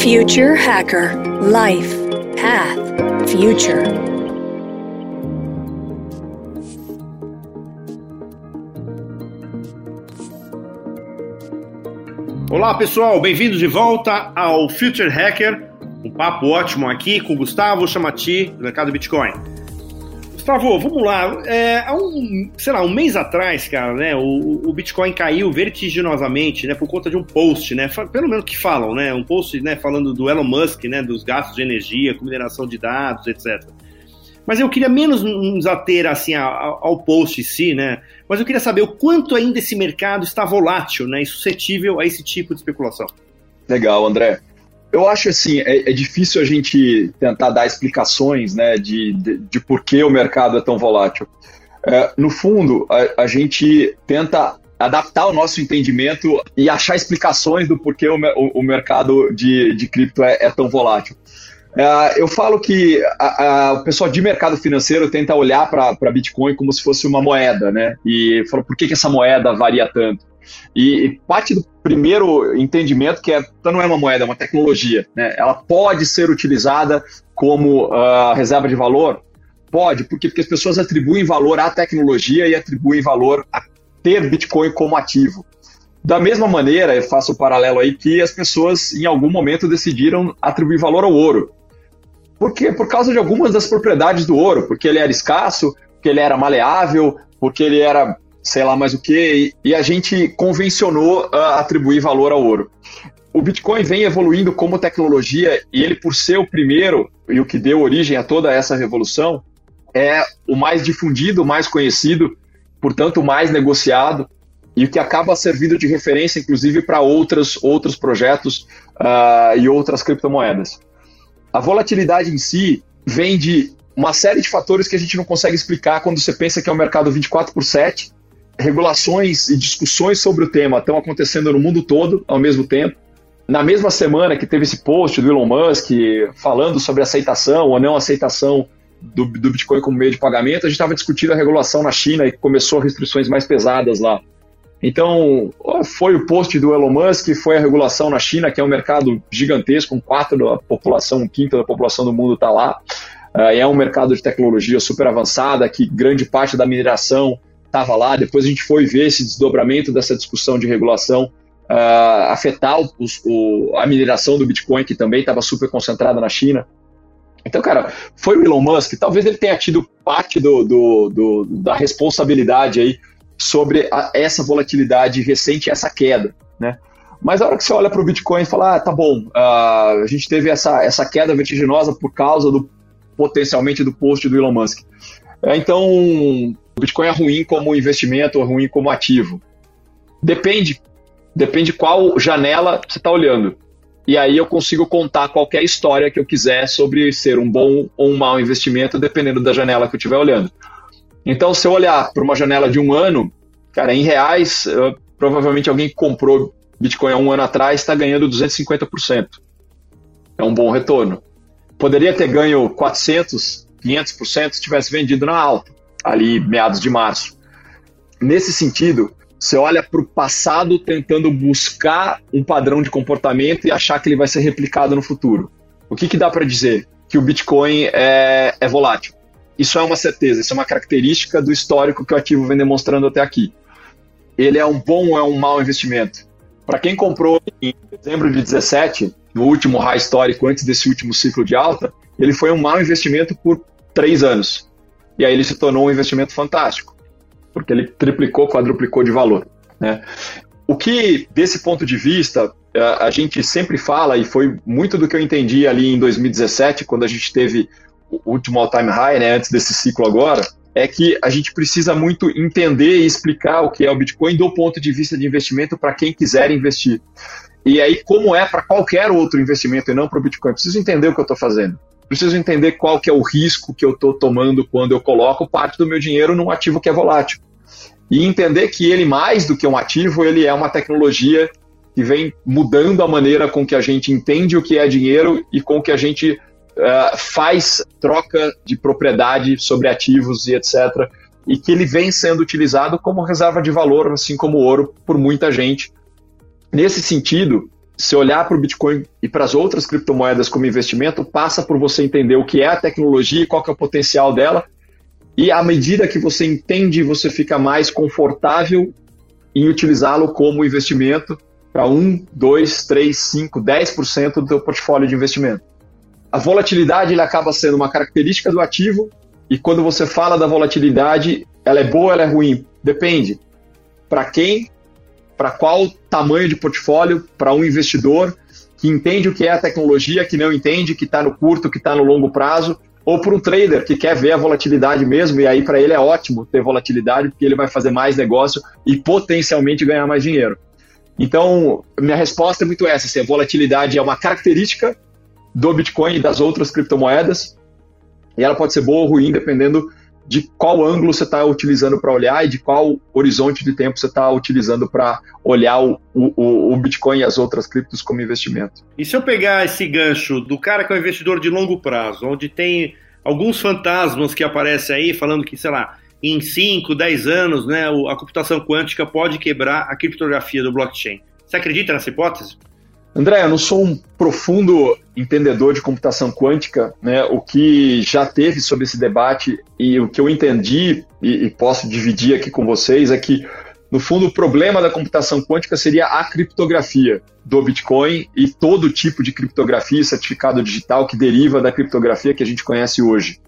Future Hacker Life Path Future. Olá pessoal, bem-vindos de volta ao Future Hacker. Um papo ótimo aqui com Gustavo Chamati, do mercado Bitcoin. Gustavo, vamos lá. É, há um, sei lá, um mês atrás, cara, né, o, o, Bitcoin caiu vertiginosamente, né, por conta de um post, né, pelo menos que falam, né, um post, né, falando do Elon Musk, né, dos gastos de energia, com mineração de dados, etc. Mas eu queria menos nos ater, assim, ao, ao post em si, né, mas eu queria saber o quanto ainda esse mercado está volátil, né, e suscetível a esse tipo de especulação. Legal, André. Eu acho assim, é, é, difícil a gente tentar dar explicações né, de, de, de por que o mercado é tão volátil. É, no fundo, a, a, gente tenta adaptar o nosso entendimento e achar explicações do porquê o, o, o mercado de, de cripto é, é tão volátil. É, eu falo que a, a, o pessoal de mercado financeiro tenta olhar para Bitcoin como se fosse uma moeda, né? E fala, por que, que essa moeda varia tanto? E, e, parte do primeiro entendimento que é, então não é uma moeda, é uma tecnologia. Né? Ela pode ser utilizada como uh, reserva de valor? Pode, porque, porque as pessoas atribuem valor à tecnologia e atribuem valor a ter Bitcoin como ativo. Da mesma maneira, eu faço o um paralelo aí que as pessoas em algum momento decidiram atribuir valor ao ouro. Por quê? Por causa de algumas das propriedades do ouro, porque ele era escasso, porque ele era maleável, porque ele era sei lá mais o que, e, a gente convencionou atribuir valor ao ouro. O Bitcoin vem evoluindo como tecnologia e ele, por ser o primeiro e o que deu origem a toda essa revolução, é o mais difundido, o mais conhecido, portanto, o mais negociado e o que acaba servindo de referência, inclusive, para outros, outros projetos uh, e outras criptomoedas. A volatilidade em si vem de uma série de fatores que a gente não consegue explicar quando você pensa que é um mercado 24 por 7 regulações e discussões sobre o tema estão acontecendo no mundo todo ao mesmo tempo. Na mesma semana que teve esse post do Elon Musk falando sobre aceitação ou não aceitação do, do Bitcoin como meio de pagamento, a gente estava discutindo a regulação na China e começou restrições mais pesadas lá. Então, foi o post do Elon Musk, foi a regulação na China, que é um mercado gigantesco, um quarto da população, um quinto da população do mundo está lá. Uh, é um mercado de tecnologia super avançada, que grande parte da mineração estava lá. Depois a gente foi ver esse desdobramento dessa discussão de regulação uh, afetar o, a mineração do Bitcoin, que também estava super concentrada na China. Então, cara, foi o Elon Musk. Talvez ele tenha tido parte do, do, do da responsabilidade aí sobre a, essa volatilidade recente, essa queda, né? Mas a hora que você olha para o Bitcoin e fala, ah, tá bom, uh, a gente teve essa, essa queda vertiginosa por causa do potencialmente do post do Elon Musk. É, então, o Bitcoin é ruim como investimento ou é ruim como ativo? Depende. Depende qual janela você está olhando. E aí eu consigo contar qualquer história que eu quiser sobre ser um bom ou um mau investimento, dependendo da janela que eu estiver olhando. Então, se eu olhar para uma janela de um ano, cara, em reais, provavelmente alguém que comprou Bitcoin há um ano atrás está ganhando 250%. É um bom retorno. Poderia ter ganho 400, 500% se tivesse vendido na alta ali meados de março. Nesse sentido, você olha para o passado tentando buscar um padrão de comportamento e achar que ele vai ser replicado no futuro. O que, que dá para dizer? Que o Bitcoin é, é volátil. Isso é uma certeza, isso é uma característica do histórico que o ativo vem demonstrando até aqui. Ele é um bom ou é um mau investimento? Para quem comprou em dezembro de 17, no último high histórico, antes desse último ciclo de alta, ele foi um mau investimento por três anos. E aí ele se tornou um investimento fantástico, porque ele triplicou, quadruplicou de valor. Né? O que, desse ponto de vista, a gente sempre fala, e foi muito do que eu entendi ali em 2017, quando a gente teve o último all-time high, né, antes desse ciclo agora, é que a gente precisa muito entender e explicar o que é o Bitcoin do ponto de vista de investimento para quem quiser investir. E aí, como é para qualquer outro investimento e não para o Bitcoin, preciso entender o que eu estou fazendo preciso entender qual que é o risco que eu estou tomando quando eu coloco parte do meu dinheiro num ativo que é volátil. E entender que ele, mais do que um ativo, ele é uma tecnologia que vem mudando a maneira com que a gente entende o que é dinheiro e com que a gente uh, faz troca de propriedade sobre ativos e etc. E que ele vem sendo utilizado como reserva de valor, assim como ouro, por muita gente. Nesse sentido, se olhar para o Bitcoin e para as outras criptomoedas como investimento, passa por você entender o que é a tecnologia e qual é o potencial dela. E à medida que você entende, você fica mais confortável em utilizá-lo como investimento para 1, 2, 3, 5, 10% do teu portfólio de investimento. A volatilidade ele acaba sendo uma característica do ativo e quando você fala da volatilidade, ela é boa, ela é ruim? Depende. Para quem para qual tamanho de portfólio, para um investidor que entende o que é a tecnologia, que não entende, que está no curto, que está no longo prazo, ou para um trader que quer ver a volatilidade mesmo, e aí para ele é ótimo ter volatilidade, porque ele vai fazer mais negócio e potencialmente ganhar mais dinheiro. Então, minha resposta é muito essa: assim, a volatilidade é uma característica do Bitcoin e das outras criptomoedas, e ela pode ser boa ou ruim, dependendo de qual ângulo você está utilizando para olhar e de qual horizonte de tempo você está utilizando para olhar o, o, o, Bitcoin e as outras criptos como investimento. E se eu pegar esse gancho do cara que é um investidor de longo prazo, onde tem alguns fantasmas que aparecem aí falando que, sei lá, em 5, 10 anos, né, a computação quântica pode quebrar a criptografia do blockchain. Você acredita nessa hipótese? André, eu não sou um profundo entendedor de computação quântica, né? O que já teve sobre esse debate e o que eu entendi e, e posso dividir aqui com vocês é que no fundo, o problema da computação quântica seria a criptografia do Bitcoin e todo tipo de criptografia, certificado digital que deriva da criptografia que a gente conhece hoje.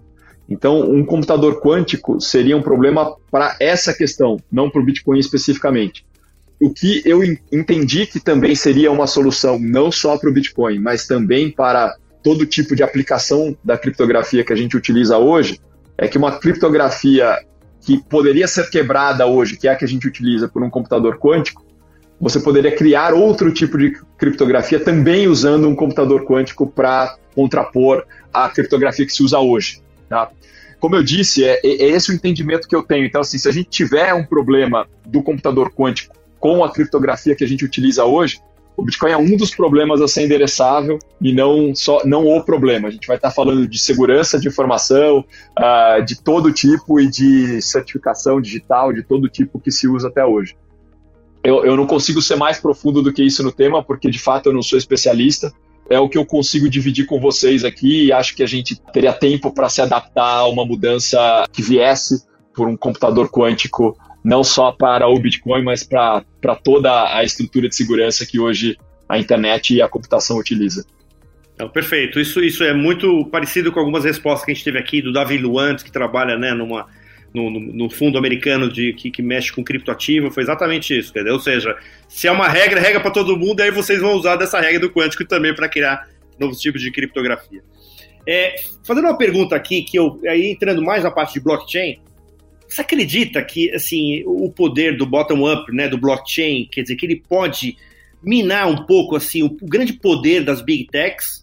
Então, um computador quântico seria um problema para essa questão, não para o Bitcoin especificamente o que eu entendi que também seria uma solução não só para o Bitcoin, mas também para todo tipo de aplicação da criptografia que a gente utiliza hoje, é que uma criptografia que poderia ser quebrada hoje, que é a que a gente utiliza por um computador quântico, você poderia criar outro tipo de criptografia também usando um computador quântico para contrapor a criptografia que se usa hoje. Tá? Como eu disse, é, é esse o entendimento que eu tenho. Então, assim, se a gente tiver um problema do computador quântico com a criptografia que a gente utiliza hoje, o Bitcoin é um dos problemas a ser endereçável e não só não o problema. A gente vai estar falando de segurança de informação, uh, de todo tipo e de certificação digital, de todo tipo que se usa até hoje. Eu, eu não consigo ser mais profundo do que isso no tema, porque de fato eu não sou especialista. É o que eu consigo dividir com vocês aqui e acho que a gente teria tempo para se adaptar a uma mudança que viesse por um computador quântico não só para o Bitcoin, mas para toda a estrutura de segurança que hoje a internet e a computação utiliza. Então, perfeito. Isso, isso é muito parecido com algumas respostas que a gente teve aqui do Davi Luantes, que trabalha né, numa, no, no, fundo americano de, que, que, mexe com criptoativo. Foi exatamente isso. Entendeu? Ou seja, se é uma regra, regra para todo mundo, aí vocês vão usar dessa regra do quântico também para criar novos tipos de criptografia. É, fazendo uma pergunta aqui, que eu aí entrando mais na parte de blockchain, você acredita que assim o poder do bottom-up, né, do blockchain, quer dizer que ele pode minar um pouco assim o, grande poder das big techs?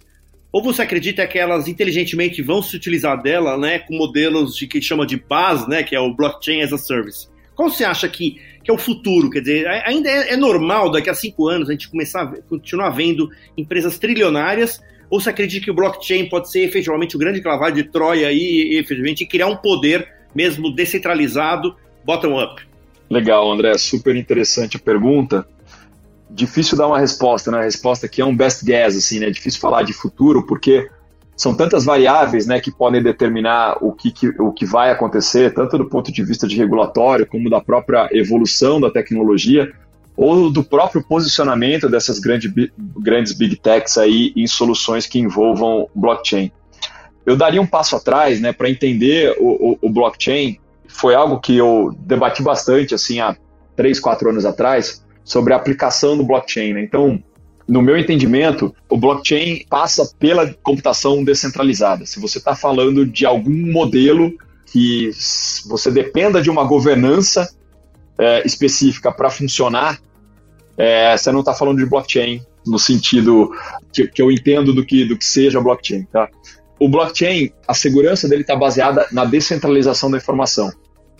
Ou você acredita que elas inteligentemente vão se utilizar dela, né, com modelos de que chama de BaaS, né, que é o blockchain as a service? Qual você acha que, que é o futuro? Quer dizer, ainda é, é normal daqui a cinco anos a gente começar a continuar vendo empresas trilionárias? Ou você acredita que o blockchain pode ser efetivamente o grande cavalo de Troia aí, efetivamente, e criar um poder mesmo descentralizado, bottom-up? Legal, André, super interessante a pergunta. Difícil dar uma resposta, né? A resposta aqui é um best guess, assim, né? Difícil falar de futuro, porque são tantas variáveis, né, que podem determinar o que, que, o que vai acontecer, tanto do ponto de vista de regulatório, como da própria evolução da tecnologia, ou do próprio posicionamento dessas grande, grandes big techs aí em soluções que envolvam blockchain eu daria um passo atrás, né, para entender o, o, o, blockchain. Foi algo que eu debati bastante, assim, há três, quatro anos atrás, sobre a aplicação do blockchain. Né? Então, no meu entendimento, o blockchain passa pela computação descentralizada. Se você está falando de algum modelo que você dependa de uma governança é, específica para funcionar, é, você não está falando de blockchain no sentido que, que, eu entendo do que, do que seja blockchain. Tá? O blockchain, a segurança dele está baseada na descentralização da informação.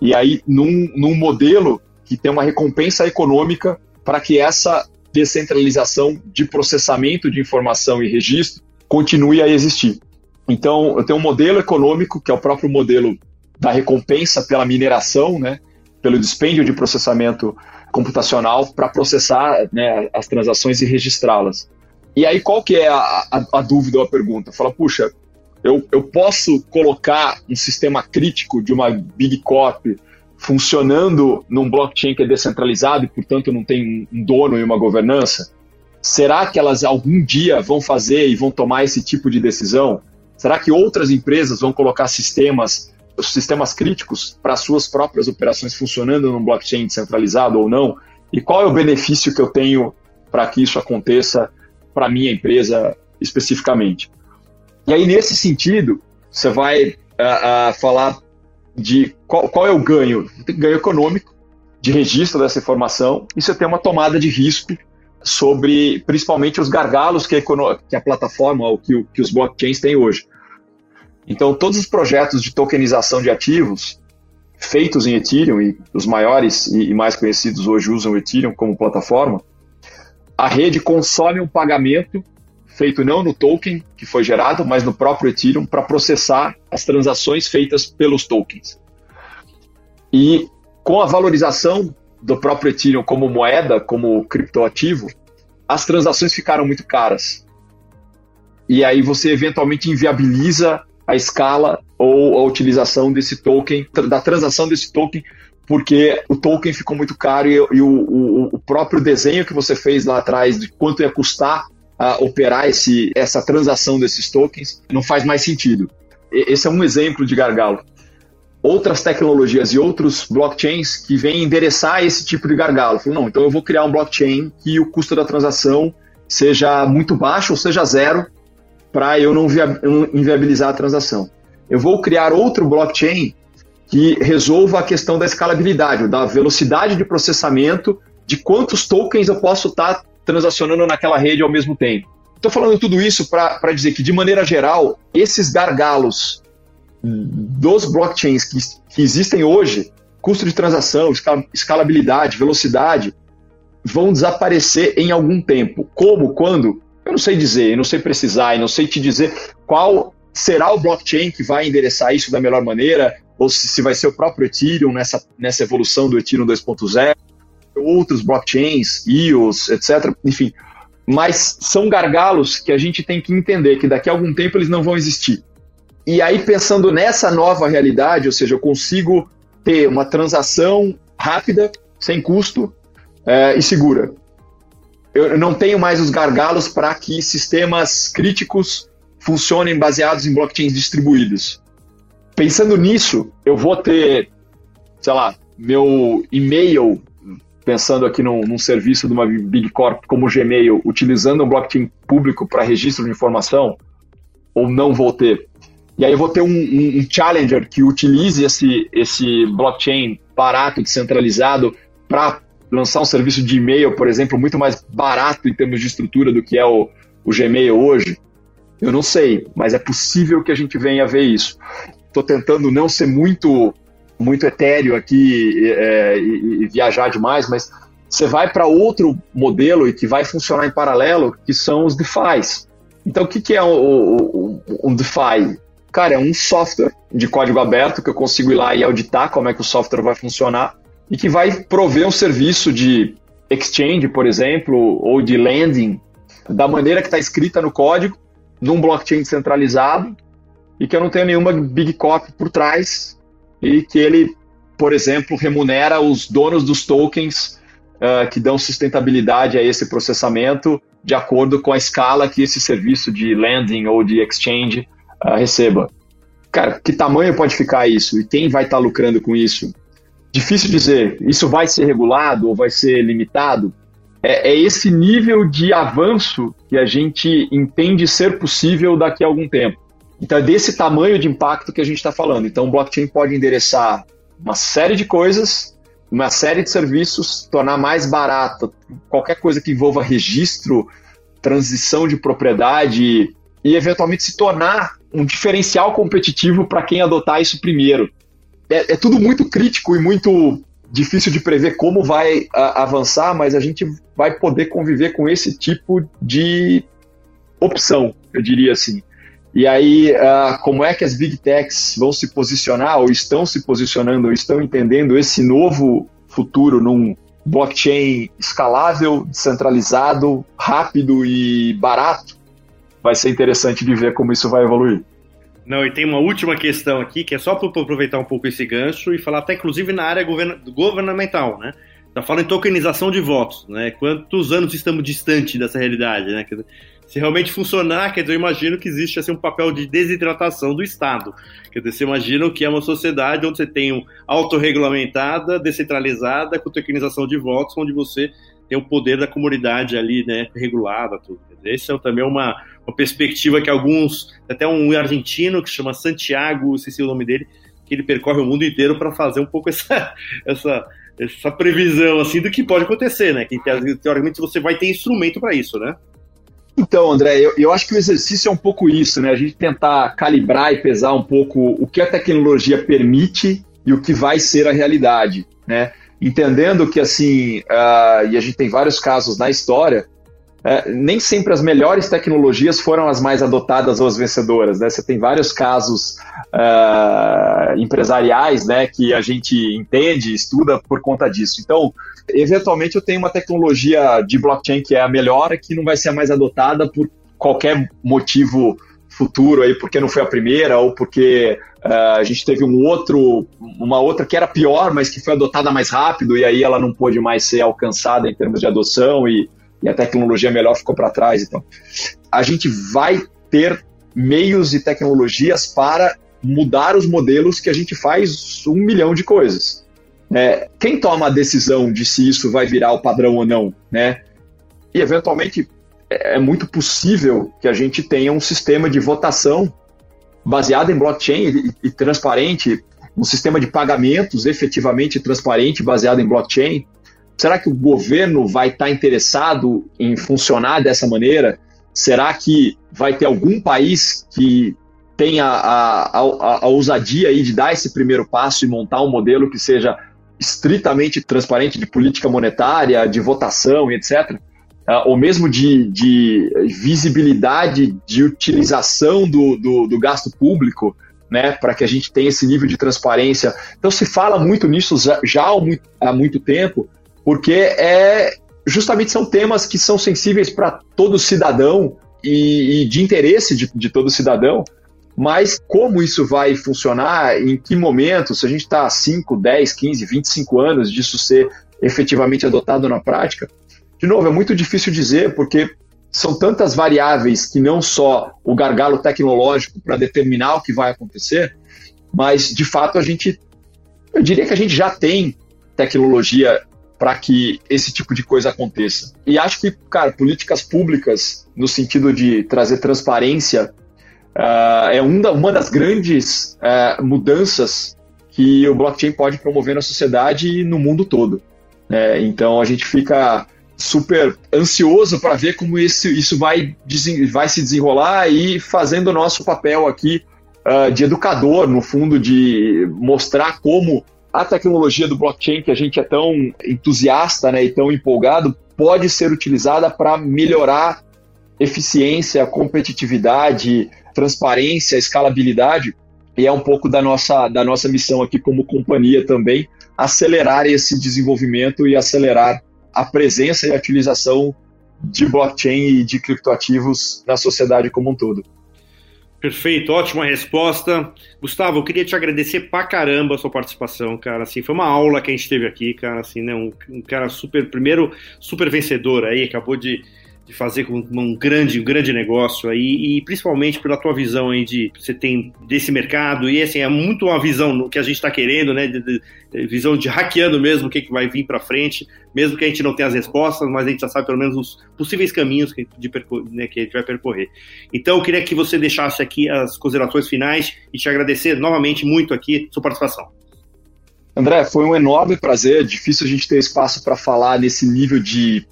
E aí, num, num modelo que tem uma recompensa econômica para que essa descentralização de processamento de informação e registro continue a existir. Então, eu tenho um modelo econômico, que é o próprio modelo da recompensa pela mineração, né, pelo dispêndio de processamento computacional para processar né, as transações e registrá-las. E aí, qual que é a, a, a dúvida ou a pergunta? Fala, puxa, eu, eu posso colocar um sistema crítico de uma Big Corp funcionando num blockchain que é descentralizado e, portanto, não tem um dono e uma governança? Será que elas algum dia vão fazer e vão tomar esse tipo de decisão? Será que outras empresas vão colocar sistemas, sistemas críticos para suas próprias operações funcionando num blockchain descentralizado ou não? E qual é o benefício que eu tenho para que isso aconteça para minha empresa especificamente? E aí, nesse sentido, você vai uh, uh, falar de qual, qual, é o ganho? Ganho econômico de registro dessa informação e você tem uma tomada de risco sobre principalmente os gargalos que a, que a plataforma ou que, que os blockchains têm hoje. Então, todos os projetos de tokenização de ativos feitos em Ethereum, e os maiores e mais conhecidos hoje usam Ethereum como plataforma, a rede consome um pagamento feito não no token que foi gerado, mas no próprio Ethereum para processar as transações feitas pelos tokens. E com a valorização do próprio Ethereum como moeda, como criptoativo, as transações ficaram muito caras. E aí você eventualmente inviabiliza a escala ou a utilização desse token, da transação desse token, porque o token ficou muito caro e, e o, o, o, próprio desenho que você fez lá atrás de quanto ia custar a operar esse, essa transação desses tokens não faz mais sentido. Esse é um exemplo de gargalo outras tecnologias e outros blockchains que vêm endereçar esse tipo de gargalo. Não, então eu vou criar um blockchain que o custo da transação seja muito baixo ou seja zero para eu não, não inviabilizar a transação. Eu vou criar outro blockchain que resolva a questão da escalabilidade, da velocidade de processamento, de quantos tokens eu posso estar tá transacionando naquela rede ao mesmo tempo. Estou falando tudo isso para dizer que, de maneira geral, esses gargalos dos blockchains que, que existem hoje, custo de transação, escalabilidade, velocidade, vão desaparecer em algum tempo. Como? Quando? Eu não sei dizer, eu não sei precisar, eu não sei te dizer qual será o blockchain que vai endereçar isso da melhor maneira, ou se, se vai ser o próprio Ethereum nessa, nessa evolução do Ethereum 2.0, outros blockchains, EOS, etc. Enfim, mas são gargalos que a gente tem que entender que daqui a algum tempo eles não vão existir. E aí, pensando nessa nova realidade, ou seja, eu consigo ter uma transação rápida, sem custo é, e segura. Eu não tenho mais os gargalos para que sistemas críticos funcionem baseados em blockchains distribuídos. Pensando nisso, eu vou ter, sei lá, meu e-mail, pensando aqui num, num serviço de uma Big Corp como o Gmail, utilizando um blockchain público para registro de informação, ou não vou ter? E aí eu vou ter um, um, um challenger que utilize esse, esse blockchain barato, descentralizado, para lançar um serviço de e-mail, por exemplo, muito mais barato em termos de estrutura do que é o, o Gmail hoje? Eu não sei, mas é possível que a gente venha a ver isso. Estou tentando não ser muito muito etéreo aqui é, e, e, viajar demais, mas você vai para outro modelo e que vai funcionar em paralelo, que são os DeFi. Então, o que, que é um, um, um DeFi? Cara, é um software de código aberto que eu consigo ir lá e auditar como é que o software vai funcionar e que vai prover um serviço de exchange, por exemplo, ou de lending, da maneira que está escrita no código, num blockchain centralizado e que eu não tenho nenhuma big copy por trás e que ele, por exemplo, remunera os donos dos tokens uh, que dão sustentabilidade a esse processamento de acordo com a escala que esse serviço de lending ou de exchange uh, receba. Cara, que tamanho pode ficar isso? E quem vai estar tá lucrando com isso? Difícil dizer. Isso vai ser regulado ou vai ser limitado? É, é esse nível de avanço que a gente entende ser possível daqui a algum tempo. Então, é desse tamanho de impacto que a gente está falando. Então, o blockchain pode endereçar uma série de coisas, uma série de serviços, tornar mais barato qualquer coisa que envolva registro, transição de propriedade e, eventualmente, se tornar um diferencial competitivo para quem adotar isso primeiro. É, é, tudo muito crítico e muito difícil de prever como vai a, avançar, mas a gente vai poder conviver com esse tipo de opção, eu diria assim. E aí, uh, como é que as big techs vão se posicionar, ou estão se posicionando, ou estão entendendo esse novo futuro num, blockchain escalável, descentralizado, rápido e barato, vai ser interessante de ver como isso vai evoluir. Não, e tem uma última questão aqui, que é só para aproveitar um pouco esse gancho e falar até inclusive na área govern governamental, né? Tá falando em tokenização de votos, né? Quantos anos estamos distante dessa realidade, né? Se realmente funcionar, quer dizer, eu imagino que existe assim, um papel de desidratação do Estado. Quer dizer, você imagina que é uma sociedade onde você tem um autorregulamentada, descentralizada, com tokenização de votos, onde você tem o poder da comunidade ali, né, regulada, tudo. Esse é também uma, uma perspectiva que alguns, até um argentino que chama Santiago, esqueci o nome dele, que ele percorre o mundo inteiro para fazer um pouco essa, essa, essa previsão assim do que pode acontecer, né? Que teoricamente você vai ter instrumento para isso, né? Então, André, eu, eu, acho que o exercício é um pouco isso, né? A gente tentar calibrar e pesar um pouco o que a tecnologia permite e o que vai ser a realidade, né? Entendendo que, assim, uh, e a gente tem vários casos na história, uh, nem sempre as melhores tecnologias foram as mais adotadas ou as vencedoras, né? Você tem vários casos uh, empresariais, né, que a gente entende, estuda por conta disso. Então, Eventualmente eu tenho uma tecnologia de blockchain que é a melhor, que não vai ser a mais adotada por qualquer motivo futuro aí, porque não foi a primeira, ou porque uh, a gente teve um outro, uma outra que era pior, mas que foi adotada mais rápido, e aí ela não pôde mais ser alcançada em termos de adoção, e, e a tecnologia melhor ficou para trás. Então, a gente vai ter meios e tecnologias para mudar os modelos que a gente faz um milhão de coisas. É, quem toma a decisão de se isso vai virar o padrão ou não, né? E eventualmente é, muito possível que a gente tenha um sistema de votação baseado em blockchain e, e transparente, um sistema de pagamentos efetivamente transparente baseado em blockchain. Será que o governo vai estar interessado em funcionar dessa maneira? Será que vai ter algum país que tenha a, a, a, a ousadia aí de dar esse primeiro passo e montar um modelo que seja estritamente transparente de política monetária, de votação e etc., Uh, ou mesmo de, de, visibilidade de utilização do, do, do gasto público, né, para que a gente tenha esse nível de transparência. Então se fala muito nisso já, já há, muito, há muito tempo, porque é justamente são temas que são sensíveis para todo cidadão e, e de interesse de, de todo cidadão. Mas como isso vai funcionar, em que momento, se a gente está 5, 10, 15, 25 anos disso ser efetivamente adotado na prática, de novo, é muito difícil dizer, porque são tantas variáveis que não só o gargalo tecnológico para determinar o que vai acontecer, mas de fato a gente, eu diria que a gente já tem tecnologia para que esse tipo de coisa aconteça. E acho que, cara, políticas públicas no sentido de trazer transparência uh, é um da, uma das grandes uh, mudanças que o blockchain pode promover na sociedade e no mundo todo. Né? Então a gente fica super ansioso para ver como isso, isso vai, vai se desenrolar e fazendo o nosso papel aqui uh, de educador, no fundo, de mostrar como a tecnologia do blockchain, que a gente é tão entusiasta né, e tão empolgado, pode ser utilizada para melhorar eficiência, competitividade, transparência, escalabilidade, e é um pouco da nossa, da nossa missão aqui como companhia também, acelerar esse desenvolvimento e acelerar a presença e a utilização de blockchain e de criptoativos na sociedade como um todo. Perfeito, ótima resposta. Gustavo, eu queria te agradecer pra caramba a sua participação, cara. Assim, foi uma aula que a gente teve aqui, cara. Assim, né? Um, um cara super, primeiro, super vencedor aí, acabou de de fazer com um grande, um grande negócio aí, e principalmente pela tua visão aí de você tem desse mercado, e assim, é muito uma visão que a gente está querendo, né? De, de, de, visão de hackeando mesmo o que, que vai vir para frente, mesmo que a gente não tenha as respostas, mas a gente já sabe pelo menos os possíveis caminhos que, de, né, que a gente vai percorrer. Então, eu queria que você deixasse aqui as considerações finais e te agradecer novamente muito aqui sua participação. André, foi um enorme prazer. Difícil a gente ter espaço para falar nesse nível de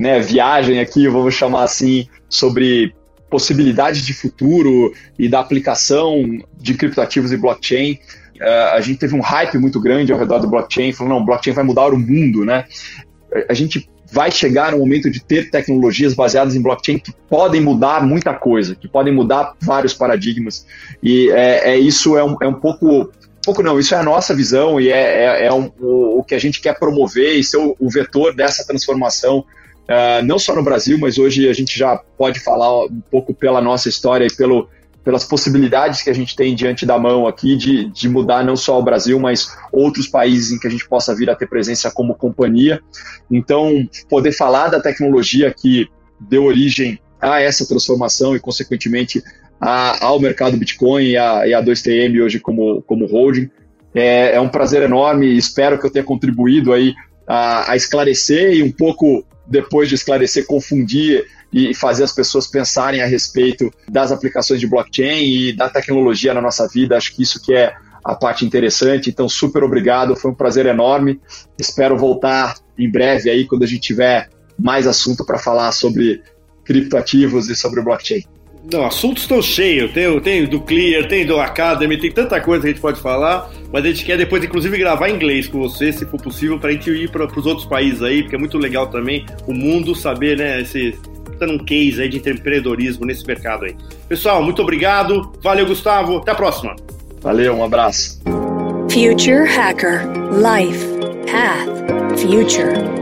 né, viagem aqui, vamos chamar assim, sobre possibilidades de futuro e da aplicação de criptoativos e blockchain. Uh, a gente teve um hype muito grande ao redor do blockchain, falando, não, blockchain vai mudar o mundo, né? A gente vai chegar no momento de ter tecnologias baseadas em blockchain que podem mudar muita coisa, que podem mudar vários paradigmas. E é, é isso é um, é um pouco pouco não, isso é a nossa visão e é, é, é um, o, o, que a gente quer promover e ser o, o vetor dessa transformação, uh, não só no Brasil, mas hoje a gente já pode falar um pouco pela nossa história e pelo, pelas possibilidades que a gente tem diante da mão aqui de, de mudar não só o Brasil, mas outros países em que a gente possa vir a ter presença como companhia. Então, poder falar da tecnologia que deu origem a essa transformação e, consequentemente, a, ao mercado Bitcoin e a, e a 2TM hoje como, como holding. É, é, um prazer enorme espero que eu tenha contribuído aí a, a, esclarecer e um pouco depois de esclarecer, confundir e fazer as pessoas pensarem a respeito das aplicações de blockchain e da tecnologia na nossa vida. Acho que isso que é a parte interessante. Então, super obrigado, foi um prazer enorme. Espero voltar em breve aí quando a gente tiver mais assunto para falar sobre criptoativos e sobre blockchain. Não, assuntos estão cheios. Tem, tem do Clear, tem do Academy, tem tanta coisa que a gente pode falar, mas a gente quer depois, inclusive, gravar em inglês com você, se for possível, para a gente ir para os outros países aí, porque é muito legal também o mundo saber, né, esse dando um case aí de empreendedorismo nesse mercado aí. Pessoal, muito obrigado. Valeu, Gustavo. Até a próxima. Valeu, um abraço. Future Hacker Life Path Future